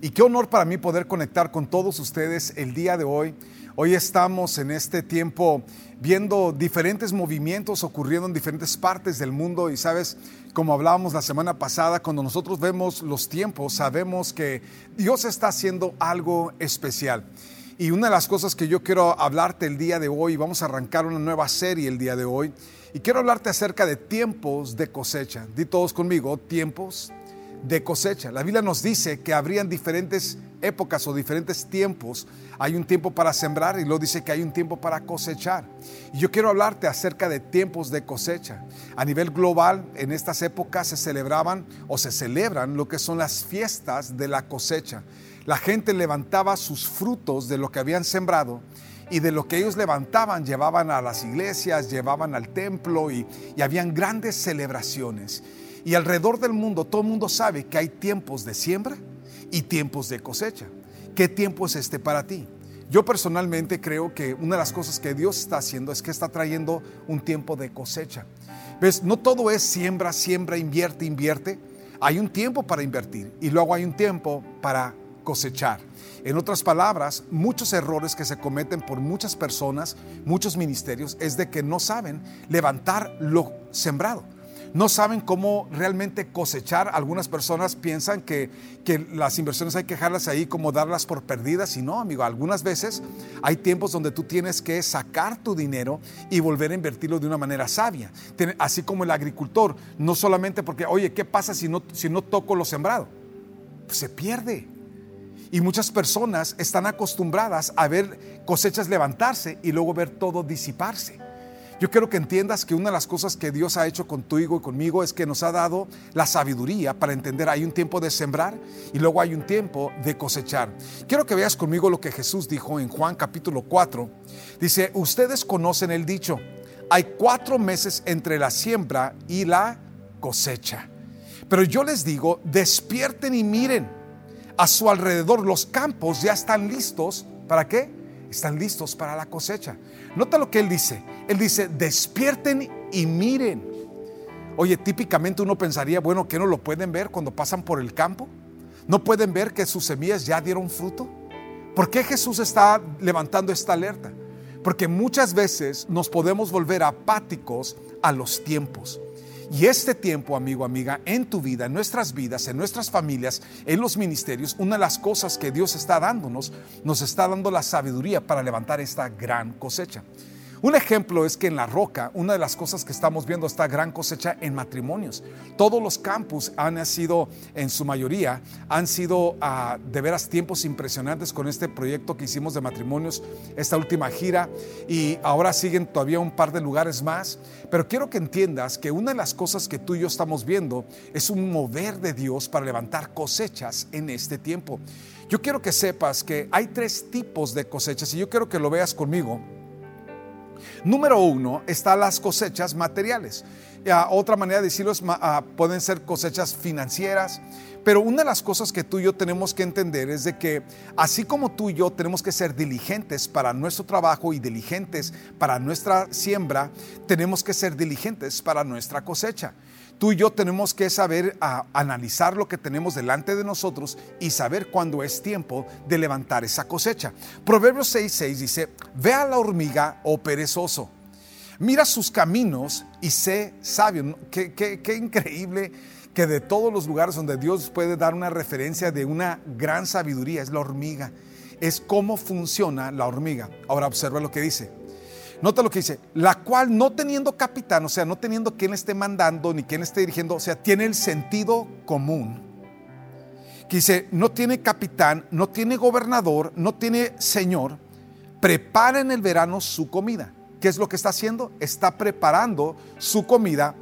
y qué honor para mí poder conectar con todos ustedes el día de hoy. Hoy estamos en este tiempo viendo diferentes movimientos ocurriendo en diferentes partes del mundo y sabes, como hablábamos la semana pasada, cuando nosotros vemos los tiempos, sabemos que Dios está haciendo algo especial. Y una de las cosas que yo quiero hablarte el día de hoy, vamos a arrancar una nueva serie el día de hoy, y quiero hablarte acerca de tiempos de cosecha. Di todos conmigo, tiempos de cosecha. La Biblia nos dice que habrían diferentes épocas o diferentes tiempos. Hay un tiempo para sembrar y luego dice que hay un tiempo para cosechar. Y yo quiero hablarte acerca de tiempos de cosecha. A nivel global, en estas épocas se celebraban o se celebran lo que son las fiestas de la cosecha. La gente levantaba sus frutos de lo que habían sembrado y de lo que ellos levantaban llevaban a las iglesias, llevaban al templo y, y habían grandes celebraciones. Y alrededor del mundo todo el mundo sabe que hay tiempos de siembra y tiempos de cosecha. ¿Qué tiempo es este para ti? Yo personalmente creo que una de las cosas que Dios está haciendo es que está trayendo un tiempo de cosecha. ¿Ves? No todo es siembra, siembra, invierte, invierte. Hay un tiempo para invertir y luego hay un tiempo para cosechar. En otras palabras, muchos errores que se cometen por muchas personas, muchos ministerios, es de que no saben levantar lo sembrado no saben cómo realmente cosechar. Algunas personas piensan que, que, las inversiones hay que dejarlas ahí como darlas por perdidas y no, amigo. Algunas veces hay tiempos donde tú tienes que sacar tu dinero y volver a invertirlo de una manera sabia. Así como el agricultor, no solamente porque, oye, ¿qué pasa si no, si no toco lo sembrado? Pues se pierde. Y muchas personas están acostumbradas a ver cosechas levantarse y luego ver todo disiparse. Yo quiero que entiendas que una de las cosas que Dios ha hecho contigo y conmigo es que nos ha dado la sabiduría para entender hay un tiempo de sembrar y luego hay un tiempo de cosechar. Quiero que veas conmigo lo que Jesús dijo en Juan capítulo 4. Dice, ustedes conocen el dicho, hay cuatro meses entre la siembra y la cosecha. Pero yo les digo, despierten y miren, a su alrededor los campos ya están listos. ¿Para qué? Están listos para la cosecha. Nota lo que él dice. Él dice, despierten y miren. Oye, típicamente uno pensaría, bueno, que no lo pueden ver cuando pasan por el campo? ¿No pueden ver que sus semillas ya dieron fruto? ¿Por qué Jesús está levantando esta alerta? Porque muchas veces nos podemos volver apáticos a los tiempos. Y este tiempo, amigo, amiga, en tu vida, en nuestras vidas, en nuestras familias, en los ministerios, una de las cosas que Dios está dándonos, nos está dando la sabiduría para levantar esta gran cosecha. Un ejemplo es que en La Roca, una de las cosas que estamos viendo esta gran cosecha en matrimonios. Todos los campus han sido, en su mayoría, han sido ah, de veras tiempos impresionantes con este proyecto que hicimos de matrimonios, esta última gira, y ahora siguen todavía un par de lugares más. Pero quiero que entiendas que una de las cosas que tú y yo estamos viendo es un mover de Dios para levantar cosechas en este tiempo. Yo quiero que sepas que hay tres tipos de cosechas y yo quiero que lo veas conmigo. Número uno está las cosechas materiales. otra manera de decirlo es, ah, pueden ser cosechas financieras, pero una de las cosas que tú y yo tenemos que entender es de que así como tú y yo tenemos que ser diligentes para nuestro trabajo y diligentes para nuestra siembra, tenemos que ser diligentes para nuestra cosecha. Tú y yo tenemos que saber analizar lo que tenemos delante de nosotros y saber cuándo es tiempo de levantar esa cosecha. Proverbios 6:6 dice, ve a la hormiga, oh perezoso, mira sus caminos y sé sabio. Qué, qué increíble que de todos los lugares donde Dios puede dar una referencia de una gran sabiduría, es la hormiga. Es cómo funciona la hormiga. Ahora observa lo que dice. Nota lo que dice, la cual no teniendo capitán, o sea, no teniendo quien esté mandando ni quien esté dirigiendo, o sea, tiene el sentido común. Que dice, no tiene capitán, no tiene gobernador, no tiene señor, prepara en el verano su comida. ¿Qué es lo que está haciendo? Está preparando su comida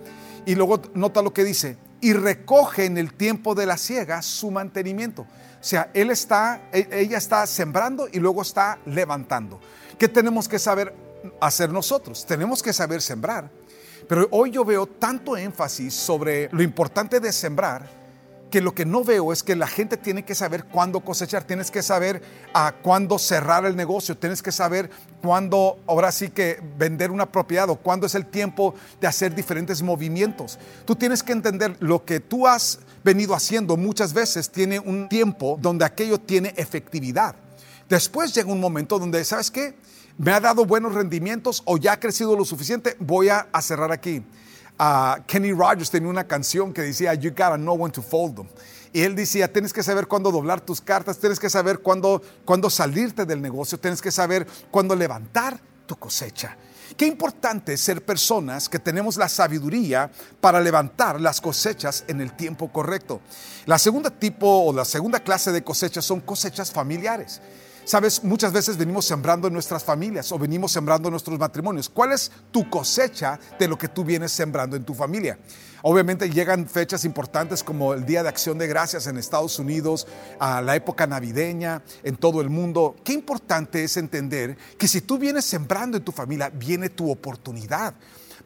y luego nota lo que dice, y recoge en el tiempo de la siega su mantenimiento. O sea, él está, e, ella está sembrando y luego está levantando. ¿Qué tenemos que saber? Hacer nosotros. Tenemos que saber sembrar. Pero hoy yo veo tanto énfasis sobre lo importante de sembrar que lo que no veo es que la gente tiene que saber cuándo cosechar, tienes que saber a cuándo cerrar el negocio, tienes que saber cuándo, ahora sí que vender una propiedad o cuándo es el tiempo de hacer diferentes movimientos. Tú tienes que entender lo que tú has venido haciendo muchas veces tiene un tiempo donde aquello tiene efectividad. Después llega un momento donde, ¿sabes qué? Me ha dado buenos rendimientos o ya ha crecido lo suficiente, voy a, cerrar aquí. Uh, Kenny Rogers tenía una canción que decía, You gotta know when to fold them. Y él decía, tienes que saber cuándo doblar tus cartas, tienes que saber cuándo, cuándo salirte del negocio, tienes que saber cuándo levantar tu cosecha. Qué importante ser personas que tenemos la sabiduría para levantar las cosechas en el tiempo correcto. La segunda tipo o la segunda clase de cosechas son cosechas familiares. Sabes, muchas veces venimos sembrando en nuestras familias o venimos sembrando en nuestros matrimonios. ¿Cuál es tu cosecha de lo que tú vienes sembrando en tu familia? Obviamente llegan fechas importantes como el Día de Acción de Gracias en Estados Unidos, a la época navideña en todo el mundo. Qué importante es entender que si tú vienes sembrando en tu familia, viene tu oportunidad.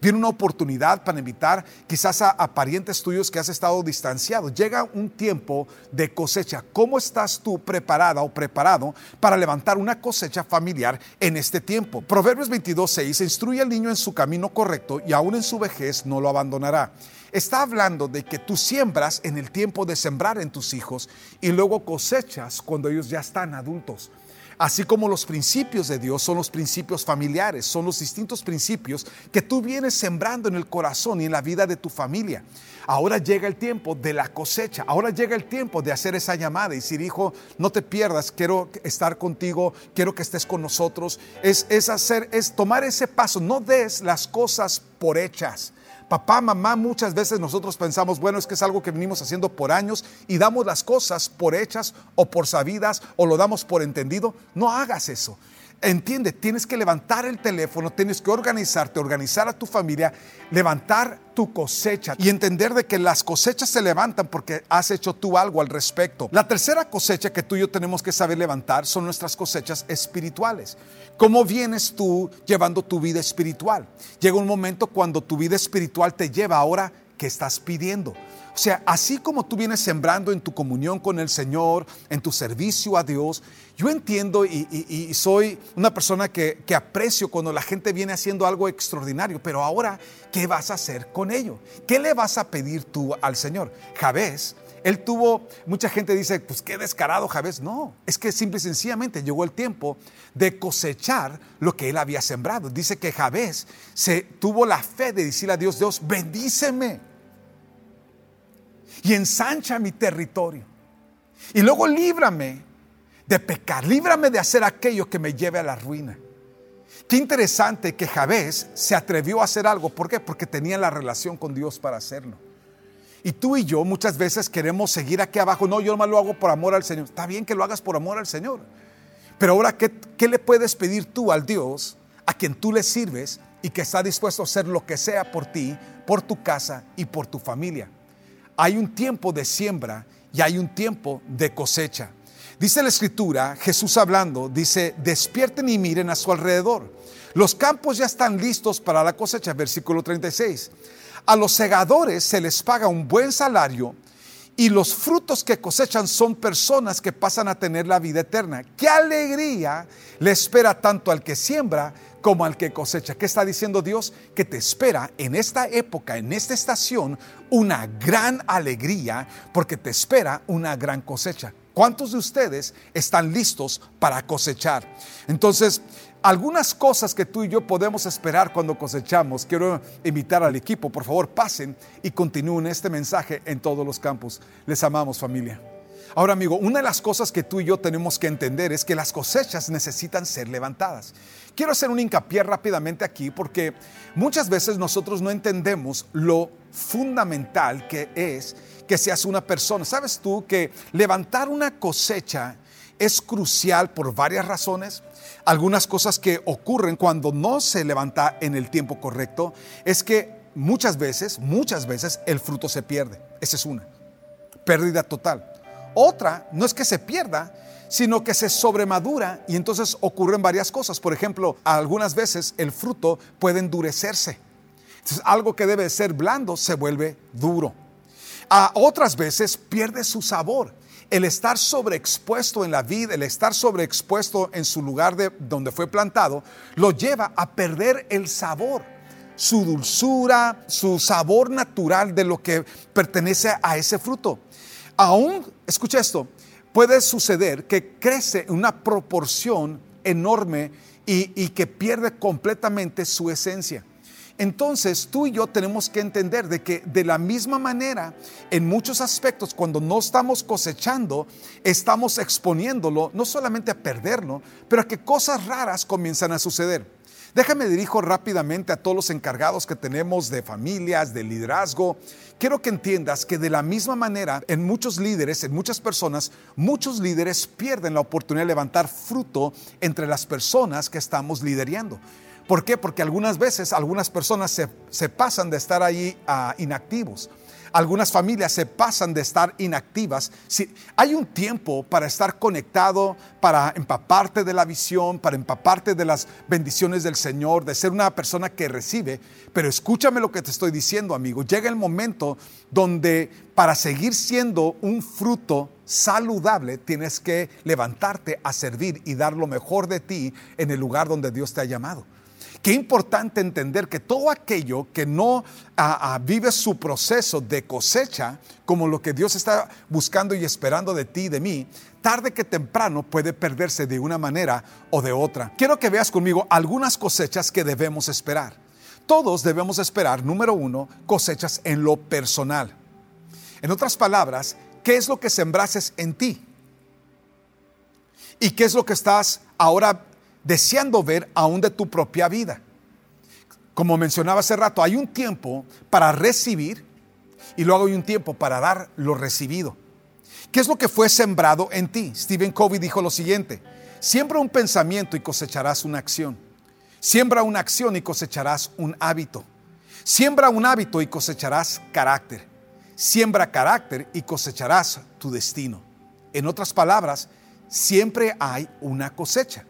Viene una oportunidad para invitar quizás a, parientes tuyos que has estado distanciado. Llega un tiempo de cosecha. ¿Cómo estás tú preparada o preparado para levantar una cosecha familiar en este tiempo? Proverbios 22, 6, instruye al niño en su camino correcto y aún en su vejez no lo abandonará. Está hablando de que tú siembras en el tiempo de sembrar en tus hijos y luego cosechas cuando ellos ya están adultos. Así como los principios de Dios son los principios familiares, son los distintos principios que tú vienes sembrando en el corazón y en la vida de tu familia. Ahora llega el tiempo de la cosecha, ahora llega el tiempo de hacer esa llamada y decir, hijo, no te pierdas, quiero estar contigo, quiero que estés con nosotros. Es, es hacer, es tomar ese paso, no des las cosas por hechas. Papá, mamá, muchas veces nosotros pensamos, bueno, es que es algo que venimos haciendo por años y damos las cosas por hechas o por sabidas o lo damos por entendido. No hagas eso. Entiende, tienes que levantar el teléfono, tienes que organizarte, organizar a tu familia, levantar tu cosecha y entender de que las cosechas se levantan porque has hecho tú algo al respecto. La tercera cosecha que tú y yo tenemos que saber levantar son nuestras cosechas espirituales. ¿Cómo vienes tú llevando tu vida espiritual? Llega un momento cuando tu vida espiritual te lleva ahora que estás pidiendo. O sea, así como tú vienes sembrando en tu comunión con el Señor, en tu servicio a Dios, yo entiendo y, soy una persona que, que, aprecio cuando la gente viene haciendo algo extraordinario, pero ahora, ¿qué vas a hacer con ello? ¿Qué le vas a pedir tú al Señor? Javés, él tuvo, mucha gente dice, pues qué descarado Javés. No, es que simple y sencillamente llegó el tiempo de cosechar lo que él había sembrado. Dice que Javés se tuvo la fe de decirle a Dios, Dios, bendíceme y ensancha mi territorio. Y luego líbrame de pecar, líbrame de hacer aquello que me lleve a la ruina. Qué interesante que Javés se atrevió a hacer algo. ¿Por qué? Porque tenía la relación con Dios para hacerlo. Y tú y yo muchas veces queremos seguir aquí abajo. No, yo nomás lo hago por amor al Señor. Está bien que lo hagas por amor al Señor. Pero ahora, ¿qué, qué le puedes pedir tú al Dios a quien tú le sirves y que está dispuesto a hacer lo que sea por ti, por tu casa y por tu familia? Hay un tiempo de siembra y hay un tiempo de cosecha. Dice la escritura, Jesús hablando, dice, despierten y miren a su alrededor. Los campos ya están listos para la cosecha, versículo 36. A los segadores se les paga un buen salario y los frutos que cosechan son personas que pasan a tener la vida eterna. ¡Qué alegría le espera tanto al que siembra como al que cosecha. ¿Qué está diciendo Dios? Que te espera en esta época, en esta estación, una gran alegría porque te espera una gran cosecha. ¿Cuántos de ustedes están listos para cosechar? Entonces, algunas cosas que tú y yo podemos esperar cuando cosechamos. Quiero invitar al equipo, por favor, pasen y continúen este mensaje en todos los campos. Les amamos familia. Ahora amigo, una de las cosas que tú y yo tenemos que entender es que las cosechas necesitan ser levantadas. Quiero hacer un hincapié rápidamente aquí porque muchas veces nosotros no entendemos lo fundamental que es que seas una persona. ¿Sabes tú que levantar una cosecha es crucial por varias razones? Algunas cosas que ocurren cuando no se levanta en el tiempo correcto es que muchas veces, muchas veces el fruto se pierde. Esa es una. Pérdida total. Otra no es que se pierda, sino que se sobremadura y entonces ocurren varias cosas. Por ejemplo, algunas veces el fruto puede endurecerse. Algo que debe ser blando se vuelve duro. A otras veces pierde su sabor. El estar sobreexpuesto en la vida, el estar sobreexpuesto en su lugar de donde fue plantado, lo lleva a perder el sabor, su dulzura, su sabor natural de lo que pertenece a ese fruto. Aún, escucha esto, puede suceder que crece en una proporción enorme y que pierde completamente su esencia. Entonces tú y yo tenemos que entender de que de la misma manera, en muchos aspectos, cuando no estamos cosechando, estamos exponiéndolo no solamente a perderlo, pero a que cosas raras comienzan a suceder. Déjame dirijo rápidamente a todos los encargados que tenemos de familias, de liderazgo. Quiero que entiendas que de la misma manera, en muchos líderes, en muchas personas, muchos líderes pierden la oportunidad de levantar fruto entre las personas que estamos liderando. ¿Por qué? Porque algunas veces algunas personas se, pasan de estar ahí ah, inactivos. Algunas familias se pasan de estar inactivas. Si, hay un tiempo para estar conectado, para empaparte de la visión, para empaparte de las bendiciones del Señor, de ser una persona que recibe. Pero escúchame lo que te estoy diciendo, amigo. Llega el momento donde para seguir siendo un fruto saludable tienes que levantarte a servir y dar lo mejor de ti en el lugar donde Dios te ha llamado. Qué importante entender que todo aquello que no vive su proceso de cosecha, como lo que Dios está buscando y esperando de ti y de mí, tarde que temprano puede perderse de una manera o de otra. Quiero que veas conmigo algunas cosechas que debemos esperar. Todos debemos esperar, número uno, cosechas en lo personal. En otras palabras, ¿qué es lo que sembrases en ti? ¿Y qué es lo que estás ahora deseando ver aún de tu propia vida. Como mencionaba hace rato, hay un tiempo para recibir y luego hay un tiempo para dar lo recibido. ¿Qué es lo que fue sembrado en ti? Stephen Covey dijo lo siguiente, siembra un pensamiento y cosecharás una acción. Siembra una acción y cosecharás un hábito. Siembra un hábito y cosecharás carácter. Siembra carácter y cosecharás tu destino. En otras palabras, siempre hay una cosecha.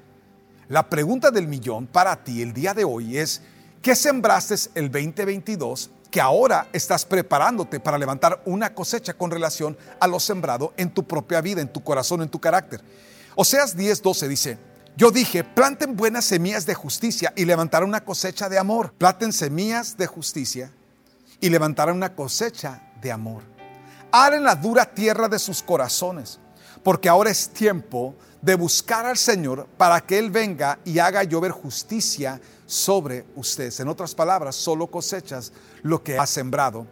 La pregunta del millón para ti el día de hoy es, ¿qué sembraste el 2022 que ahora estás preparándote para levantar una cosecha con relación a lo sembrado en tu propia vida, en tu corazón, en tu carácter? Oseas 10:12 dice, yo dije, planten buenas semillas de justicia y levantarán una cosecha de amor. Planten semillas de justicia y levantarán una cosecha de amor. Haren la dura tierra de sus corazones, porque ahora es tiempo de buscar al Señor para que Él venga y haga llover justicia sobre ustedes. En otras palabras, solo cosechas lo que ha sembrado.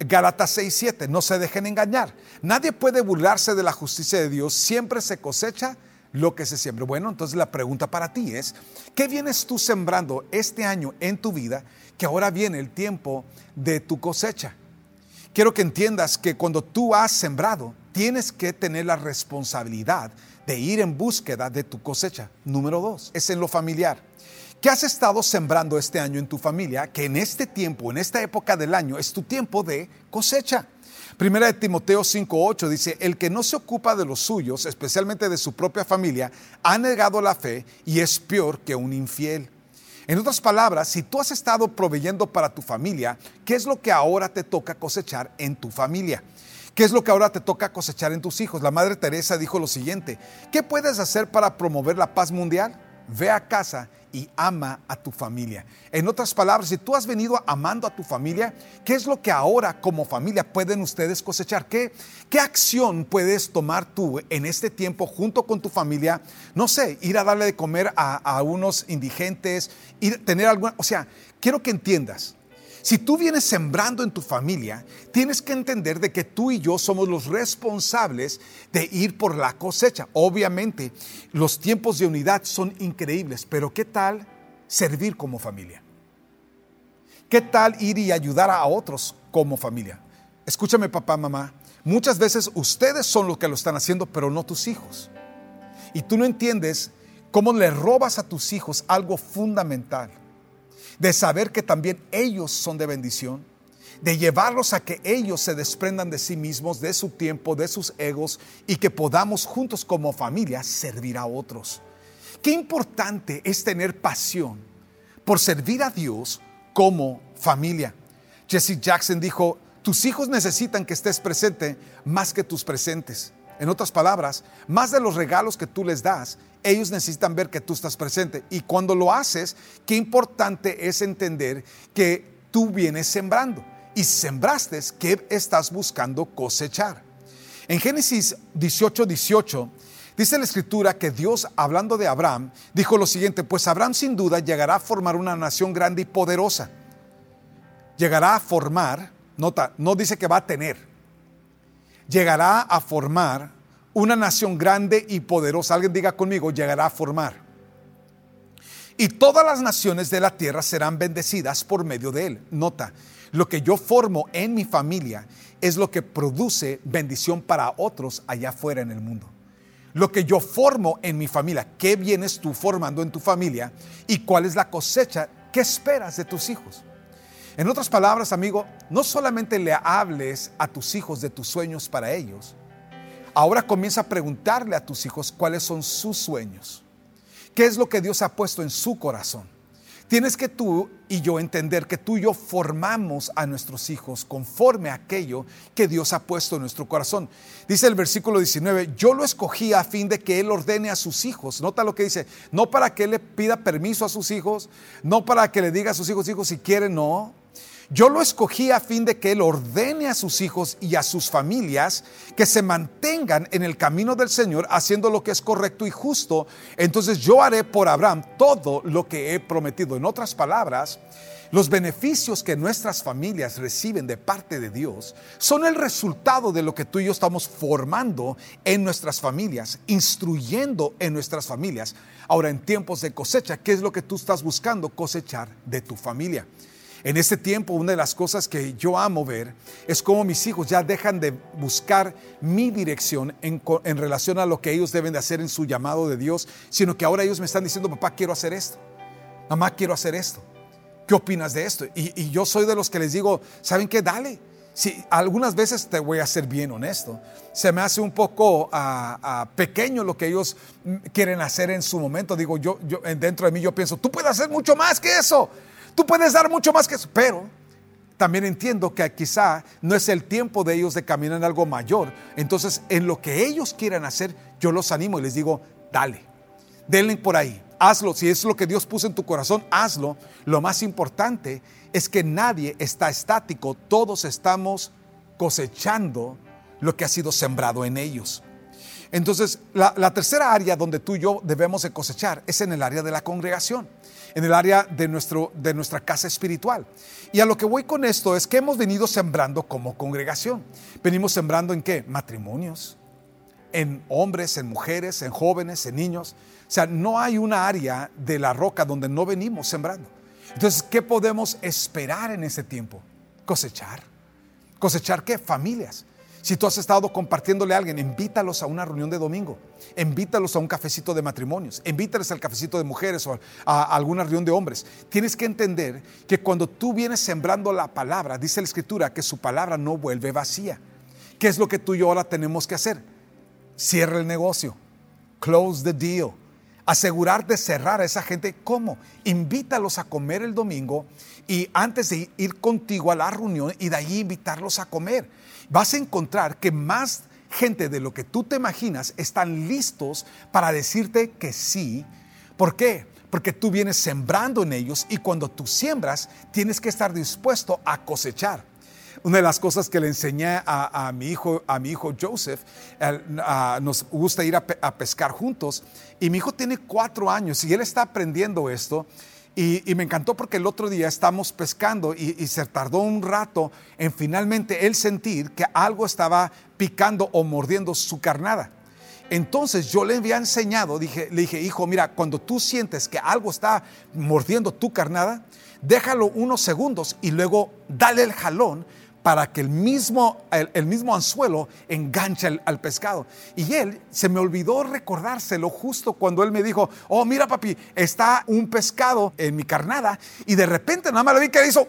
Gálatas 6:7, no se dejen engañar. Nadie puede burlarse de la justicia de Dios, siempre se cosecha lo que se siembra. Bueno, entonces la pregunta para ti es, ¿qué vienes tú sembrando este año en tu vida que ahora viene el tiempo de tu cosecha? Quiero que entiendas que cuando tú has sembrado, tienes que tener la responsabilidad de ir en búsqueda de tu cosecha. Número dos, es en lo familiar. ¿Qué has estado sembrando este año en tu familia? Que en este tiempo, en esta época del año, es tu tiempo de cosecha. Primera de Timoteo 5:8 dice, el que no se ocupa de los suyos, especialmente de su propia familia, ha negado la fe y es peor que un infiel. En otras palabras, si tú has estado proveyendo para tu familia, ¿qué es lo que ahora te toca cosechar en tu familia? ¿Qué es lo que ahora te toca cosechar en tus hijos? La Madre Teresa dijo lo siguiente, ¿qué puedes hacer para promover la paz mundial? Ve a casa y ama a tu familia. En otras palabras, si tú has venido amando a tu familia, ¿qué es lo que ahora como familia pueden ustedes cosechar? ¿Qué, qué acción puedes tomar tú en este tiempo junto con tu familia? No sé, ir a darle de comer a, unos indigentes, ir, tener alguna, o sea, quiero que entiendas si tú vienes sembrando en tu familia, tienes que entender de que tú y yo somos los responsables de ir por la cosecha. Obviamente, los tiempos de unidad son increíbles, pero ¿qué tal servir como familia? ¿Qué tal ir y ayudar a otros como familia? Escúchame papá, mamá, muchas veces ustedes son los que lo están haciendo, pero no tus hijos. Y tú no entiendes cómo le robas a tus hijos algo fundamental de saber que también ellos son de bendición, de llevarlos a que ellos se desprendan de sí mismos, de su tiempo, de sus egos y que podamos juntos como familia servir a otros. Qué importante es tener pasión por servir a Dios como familia. Jesse Jackson dijo, tus hijos necesitan que estés presente más que tus presentes. En otras palabras, más de los regalos que tú les das, ellos necesitan ver que tú estás presente. Y cuando lo haces, qué importante es entender que tú vienes sembrando. Y sembraste, ¿qué estás buscando cosechar? En Génesis 18, 18, dice la escritura que Dios, hablando de Abraham, dijo lo siguiente, pues Abraham sin duda llegará a formar una nación grande y poderosa. Llegará a formar, nota, no dice que va a tener, llegará a formar una nación grande y poderosa. Alguien diga conmigo, llegará a formar. Y todas las naciones de la tierra serán bendecidas por medio de él. Nota, lo que yo formo en mi familia es lo que produce bendición para otros allá afuera en el mundo. Lo que yo formo en mi familia, ¿qué vienes tú formando en tu familia? ¿Y cuál es la cosecha que esperas de tus hijos? En otras palabras, amigo, no solamente le hables a tus hijos de tus sueños para ellos, ahora comienza a preguntarle a tus hijos cuáles son sus sueños, qué es lo que Dios ha puesto en su corazón. Tienes que tú y yo entender que tú y yo formamos a nuestros hijos conforme a aquello que Dios ha puesto en nuestro corazón. Dice el versículo 19, yo lo escogí a fin de que Él ordene a sus hijos. Nota lo que dice, no para que Él le pida permiso a sus hijos, no para que le diga a sus hijos, hijos, si quieren, no. Yo lo escogí a fin de que Él ordene a sus hijos y a sus familias que se mantengan en el camino del Señor haciendo lo que es correcto y justo. Entonces yo haré por Abraham todo lo que he prometido. En otras palabras, los beneficios que nuestras familias reciben de parte de Dios son el resultado de lo que tú y yo estamos formando en nuestras familias, instruyendo en nuestras familias. Ahora, en tiempos de cosecha, ¿qué es lo que tú estás buscando cosechar de tu familia? En este tiempo, una de las cosas que yo amo ver es cómo mis hijos ya dejan de buscar mi dirección en, relación a lo que ellos deben de hacer en su llamado de Dios, sino que ahora ellos me están diciendo, papá, quiero hacer esto, mamá, quiero hacer esto. ¿Qué opinas de esto? Y, yo soy de los que les digo, ¿saben qué? Dale. Si algunas veces te voy a ser bien honesto, se me hace un poco ah, ah, pequeño lo que ellos quieren hacer en su momento. Digo, yo, yo dentro de mí yo pienso, tú puedes hacer mucho más que eso. Tú puedes dar mucho más que eso, pero también entiendo que quizá no es el tiempo de ellos de caminar en algo mayor. Entonces, en lo que ellos quieran hacer, yo los animo y les digo, dale, denle por ahí, hazlo. Si es lo que Dios puso en tu corazón, hazlo. Lo más importante es que nadie está estático, todos estamos cosechando lo que ha sido sembrado en ellos. Entonces, la, la tercera área donde tú y yo debemos de cosechar es en el área de la congregación en el área de, nuestro, de nuestra casa espiritual. Y a lo que voy con esto es que hemos venido sembrando como congregación. Venimos sembrando en qué? Matrimonios, en hombres, en mujeres, en jóvenes, en niños. O sea, no hay una área de la roca donde no venimos sembrando. Entonces, ¿qué podemos esperar en ese tiempo? Cosechar. ¿Cosechar qué? Familias. Si tú has estado compartiéndole a alguien, invítalos a una reunión de domingo, invítalos a un cafecito de matrimonios, invítales al cafecito de mujeres o a, alguna reunión de hombres. Tienes que entender que cuando tú vienes sembrando la palabra, dice la escritura que su palabra no vuelve vacía. ¿Qué es lo que tú y yo ahora tenemos que hacer? Cierra el negocio, close the deal, asegurar de cerrar a esa gente. ¿Cómo? Invítalos a comer el domingo y antes de ir contigo a la reunión y de ahí invitarlos a comer vas a encontrar que más gente de lo que tú te imaginas están listos para decirte que sí. ¿Por qué? Porque tú vienes sembrando en ellos y cuando tú siembras tienes que estar dispuesto a cosechar. Una de las cosas que le enseñé a, mi, hijo, a mi hijo Joseph, nos gusta ir a, pescar juntos y mi hijo tiene cuatro años y él está aprendiendo esto y, me encantó porque el otro día estamos pescando y, se tardó un rato en finalmente él sentir que algo estaba picando o mordiendo su carnada. Entonces yo le había enseñado, dije, le dije, hijo, mira, cuando tú sientes que algo está mordiendo tu carnada, déjalo unos segundos y luego dale el jalón para que el mismo, el, mismo anzuelo enganche al, pescado. Y él se me olvidó recordárselo justo cuando él me dijo, oh, mira papi, está un pescado en mi carnada y de repente nada más lo vi que hizo,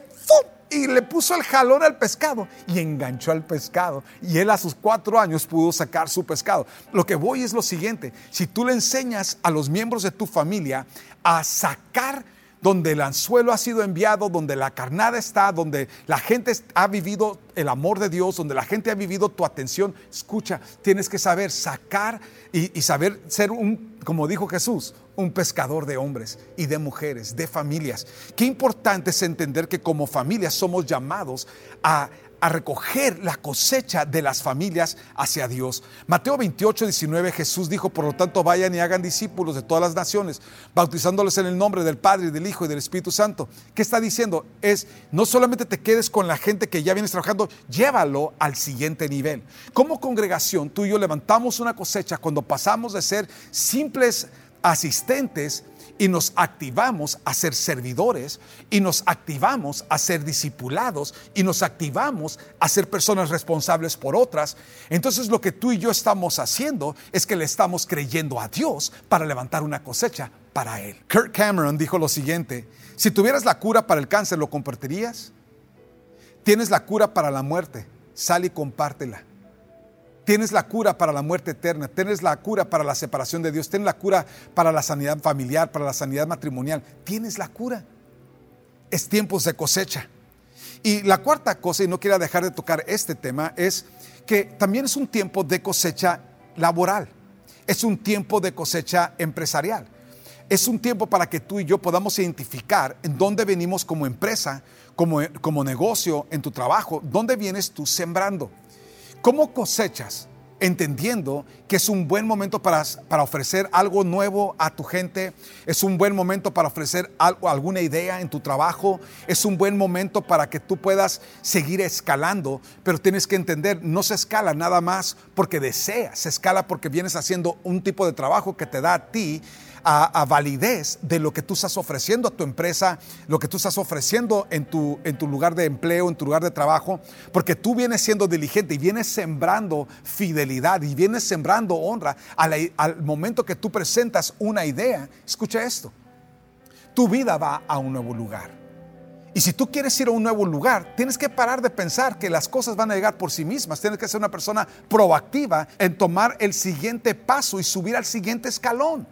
y le puso el jalón al pescado y enganchó al pescado. Y él a sus cuatro años pudo sacar su pescado. Lo que voy es lo siguiente, si tú le enseñas a los miembros de tu familia a sacar donde el anzuelo ha sido enviado, donde la carnada está, donde la gente ha vivido el amor de Dios, donde la gente ha vivido tu atención, escucha, tienes que saber sacar y, saber ser un, como dijo Jesús, un pescador de hombres y de mujeres, de familias. Qué importante es entender que como familias somos llamados a, recoger la cosecha de las familias hacia Dios. Mateo 28, 19, Jesús dijo, por lo tanto, vayan y hagan discípulos de todas las naciones, bautizándoles en el nombre del Padre, del Hijo y del Espíritu Santo. ¿Qué está diciendo? Es, no solamente te quedes con la gente que ya vienes trabajando, llévalo al siguiente nivel. Como congregación, tú y yo levantamos una cosecha cuando pasamos de ser simples asistentes y nos activamos a ser servidores y nos activamos a ser discipulados y nos activamos a ser personas responsables por otras. Entonces lo que tú y yo estamos haciendo es que le estamos creyendo a Dios para levantar una cosecha para Él. Kurt Cameron dijo lo siguiente, si tuvieras la cura para el cáncer, ¿lo compartirías? Tienes la cura para la muerte, sal y compártela. Tienes la cura para la muerte eterna, tienes la cura para la separación de Dios, tienes la cura para la sanidad familiar, para la sanidad matrimonial. Tienes la cura. Es tiempos de cosecha. Y la cuarta cosa, y no quiero dejar de tocar este tema, es que también es un tiempo de cosecha laboral. Es un tiempo de cosecha empresarial. Es un tiempo para que tú y yo podamos identificar en dónde venimos como empresa, como, como negocio, en tu trabajo, dónde vienes tú sembrando. ¿Cómo cosechas? entendiendo que es un buen momento para, para, ofrecer algo nuevo a tu gente, es un buen momento para ofrecer algo, alguna idea en tu trabajo, es un buen momento para que tú puedas seguir escalando, pero tienes que entender, no se escala nada más porque deseas, se escala porque vienes haciendo un tipo de trabajo que te da a ti a, validez de lo que tú estás ofreciendo a tu empresa, lo que tú estás ofreciendo en tu, en tu lugar de empleo, en tu lugar de trabajo, porque tú vienes siendo diligente y vienes sembrando fidelidad y vienes sembrando honra al, al momento que tú presentas una idea. Escucha esto, tu vida va a un nuevo lugar. Y si tú quieres ir a un nuevo lugar, tienes que parar de pensar que las cosas van a llegar por sí mismas. Tienes que ser una persona proactiva en tomar el siguiente paso y subir al siguiente escalón.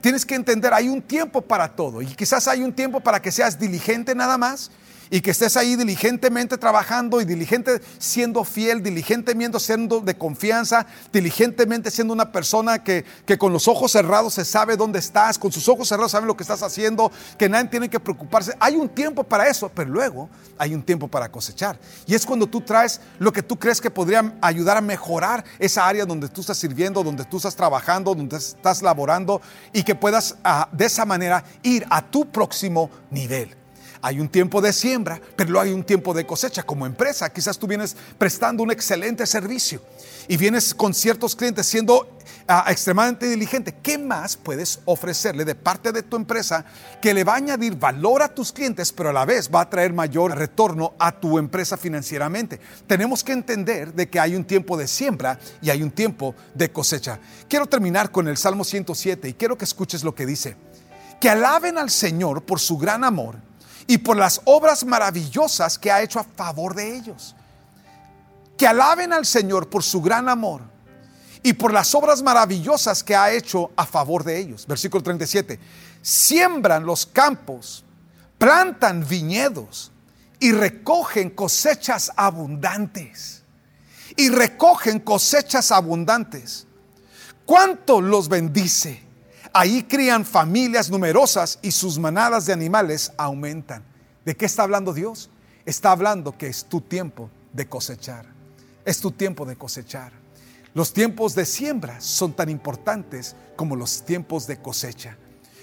Tienes que entender, hay un tiempo para todo. Y quizás hay un tiempo para que seas diligente nada más y que estés ahí diligentemente trabajando y diligente siendo fiel, diligentemente siendo de confianza, diligentemente siendo una persona que, que, con los ojos cerrados se sabe dónde estás, con sus ojos cerrados saben lo que estás haciendo, que nadie tiene que preocuparse. Hay un tiempo para eso, pero luego hay un tiempo para cosechar. Y es cuando tú traes lo que tú crees que podría ayudar a mejorar esa área donde tú estás sirviendo, donde tú estás trabajando, donde estás laborando y que puedas ah, de esa manera ir a tu próximo nivel. Hay un tiempo de siembra, pero luego hay un tiempo de cosecha. Como empresa, quizás tú vienes prestando un excelente servicio y vienes con ciertos clientes siendo ah, extremadamente diligente. ¿Qué más puedes ofrecerle de parte de tu empresa que le va a añadir valor a tus clientes, pero a la vez va a traer mayor retorno a tu empresa financieramente? Tenemos que entender de que hay un tiempo de siembra y hay un tiempo de cosecha. Quiero terminar con el Salmo 107 y quiero que escuches lo que dice. Que alaben al Señor por su gran amor y por las obras maravillosas que ha hecho a favor de ellos. Que alaben al Señor por su gran amor y por las obras maravillosas que ha hecho a favor de ellos. Versículo 37. Siembran los campos, plantan viñedos y recogen cosechas abundantes. Y recogen cosechas abundantes. ¿Cuánto los bendice? Ahí crían familias numerosas y sus manadas de animales aumentan. ¿De qué está hablando Dios? Está hablando que es tu tiempo de cosechar. Es tu tiempo de cosechar. Los tiempos de siembra son tan importantes como los tiempos de cosecha.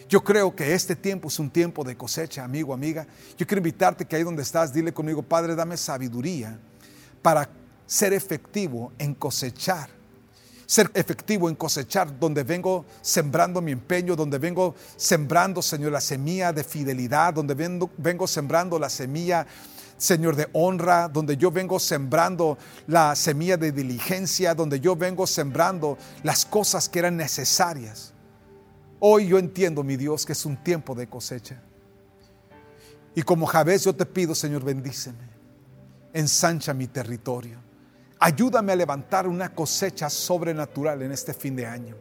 Yo creo que este tiempo es un tiempo de cosecha, amigo, amiga. Yo quiero invitarte que ahí donde estás, dile conmigo, Padre, dame sabiduría para ser efectivo en cosechar ser efectivo en cosechar, donde vengo sembrando mi empeño, donde vengo sembrando, Señor, la semilla de fidelidad, donde vengo, vengo sembrando la semilla, Señor, de honra, donde yo vengo sembrando la semilla de diligencia, donde yo vengo sembrando las cosas que eran necesarias. Hoy yo entiendo, mi Dios, que es un tiempo de cosecha. Y como Jabez yo te pido, Señor, bendíceme. Ensancha mi territorio. Ayúdame a levantar una cosecha sobrenatural en este fin de año.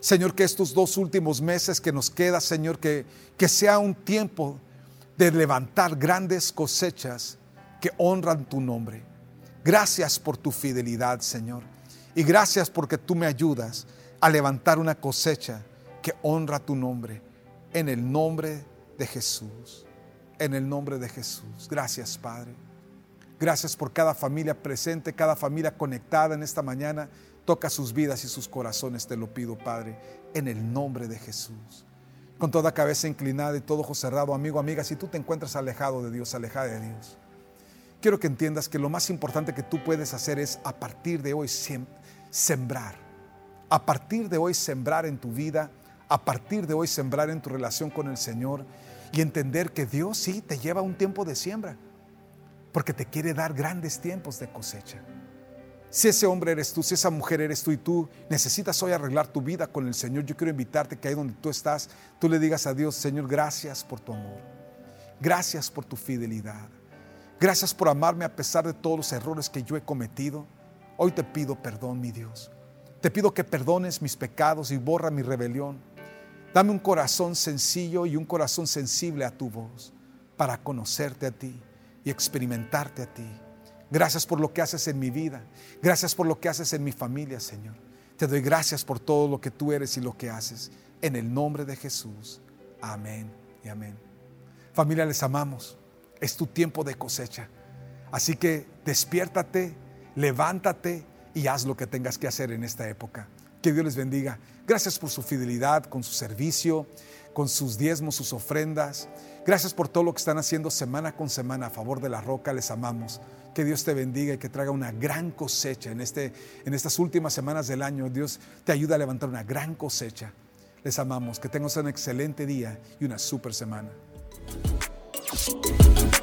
Señor, que estos dos últimos meses que nos queda, Señor, que, que sea un tiempo de levantar grandes cosechas que honran tu nombre. Gracias por tu fidelidad, Señor. Y gracias porque tú me ayudas a levantar una cosecha que honra tu nombre. En el nombre de Jesús. En el nombre de Jesús. Gracias, Padre. Gracias por cada familia presente, cada familia conectada en esta mañana. Toca sus vidas y sus corazones, te lo pido, Padre, en el nombre de Jesús. Con toda cabeza inclinada y todo ojo cerrado, amigo, amiga, si tú te encuentras alejado de Dios, alejada de Dios, quiero que entiendas que lo más importante que tú puedes hacer es a partir de hoy sembrar. A partir de hoy sembrar en tu vida, a partir de hoy sembrar en tu relación con el Señor y entender que Dios sí te lleva un tiempo de siembra, porque te quiere dar grandes tiempos de cosecha. Si ese hombre eres tú, si esa mujer eres tú y tú necesitas hoy arreglar tu vida con el Señor, yo quiero invitarte que ahí donde tú estás, tú le digas a Dios, Señor, gracias por tu amor. Gracias por tu fidelidad. Gracias por amarme a pesar de todos los errores que yo he cometido. Hoy te pido perdón, mi Dios. Te pido que perdones mis pecados y borra mi rebelión. Dame un corazón sencillo y un corazón sensible a tu voz para conocerte a ti y experimentarte a ti. Gracias por lo que haces en mi vida. Gracias por lo que haces en mi familia, Señor. Te doy gracias por todo lo que tú eres y lo que haces. En el nombre de Jesús. Amén y amén. Familia, les amamos. Es tu tiempo de cosecha. Así que despiértate, levántate y haz lo que tengas que hacer en esta época. Que Dios les bendiga. Gracias por su fidelidad, con su servicio, con sus diezmos, sus ofrendas. Gracias por todo lo que están haciendo semana con semana a favor de la roca. Les amamos. Que Dios te bendiga y que traiga una gran cosecha en, este, en estas últimas semanas del año. Dios te ayuda a levantar una gran cosecha. Les amamos. Que tengas un excelente día y una super semana.